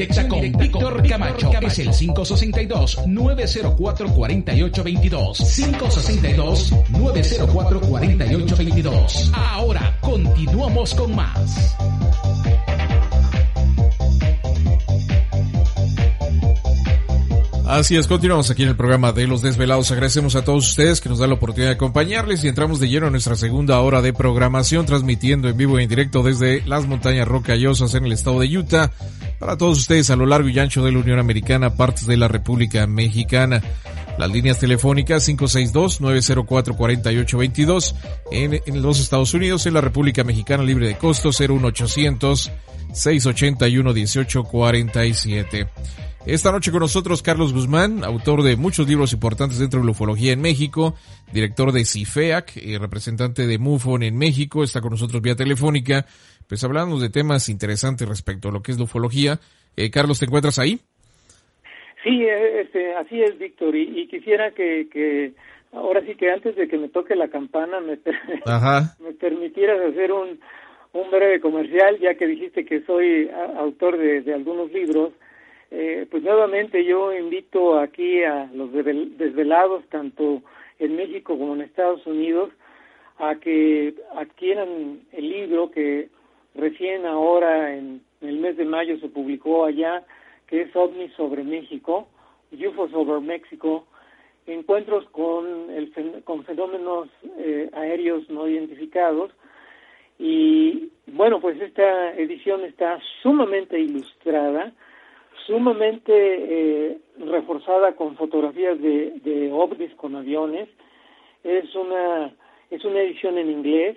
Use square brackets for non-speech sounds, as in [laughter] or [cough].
Directa con Víctor Camacho es el 562-904-4822. 562-904-4822. Ahora continuamos con más. Así es, continuamos aquí en el programa de Los Desvelados. Agradecemos a todos ustedes que nos dan la oportunidad de acompañarles y entramos de lleno a nuestra segunda hora de programación, transmitiendo en vivo y en directo desde las montañas rocallosas en el estado de Utah para todos ustedes a lo largo y ancho de la Unión Americana, partes de la República Mexicana. Las líneas telefónicas 562-904-4822 en, en los Estados Unidos, en la República Mexicana libre de costo 01800 681 1847. Esta noche con nosotros Carlos Guzmán, autor de muchos libros importantes dentro de la ufología en México, director de CIFEAC, y representante de MUFON en México, está con nosotros vía telefónica, pues hablando de temas interesantes respecto a lo que es la ufología. Eh, Carlos, ¿te encuentras ahí? Sí, este, así es, Víctor, y, y, quisiera que, que ahora sí que antes de que me toque la campana me, Ajá. [laughs] me permitieras hacer un, un breve comercial, ya que dijiste que soy autor de, de algunos libros. Eh, pues nuevamente yo invito aquí a los desvelados, tanto en México como en Estados Unidos, a que adquieran el libro que recién ahora en el mes de mayo se publicó allá, que es OVNI sobre México, UFOs over México, encuentros con, el, con fenómenos eh, aéreos no identificados. Y bueno, pues esta edición está sumamente ilustrada, sumamente eh, reforzada con fotografías de, de ovnis con aviones. Es una es una edición en inglés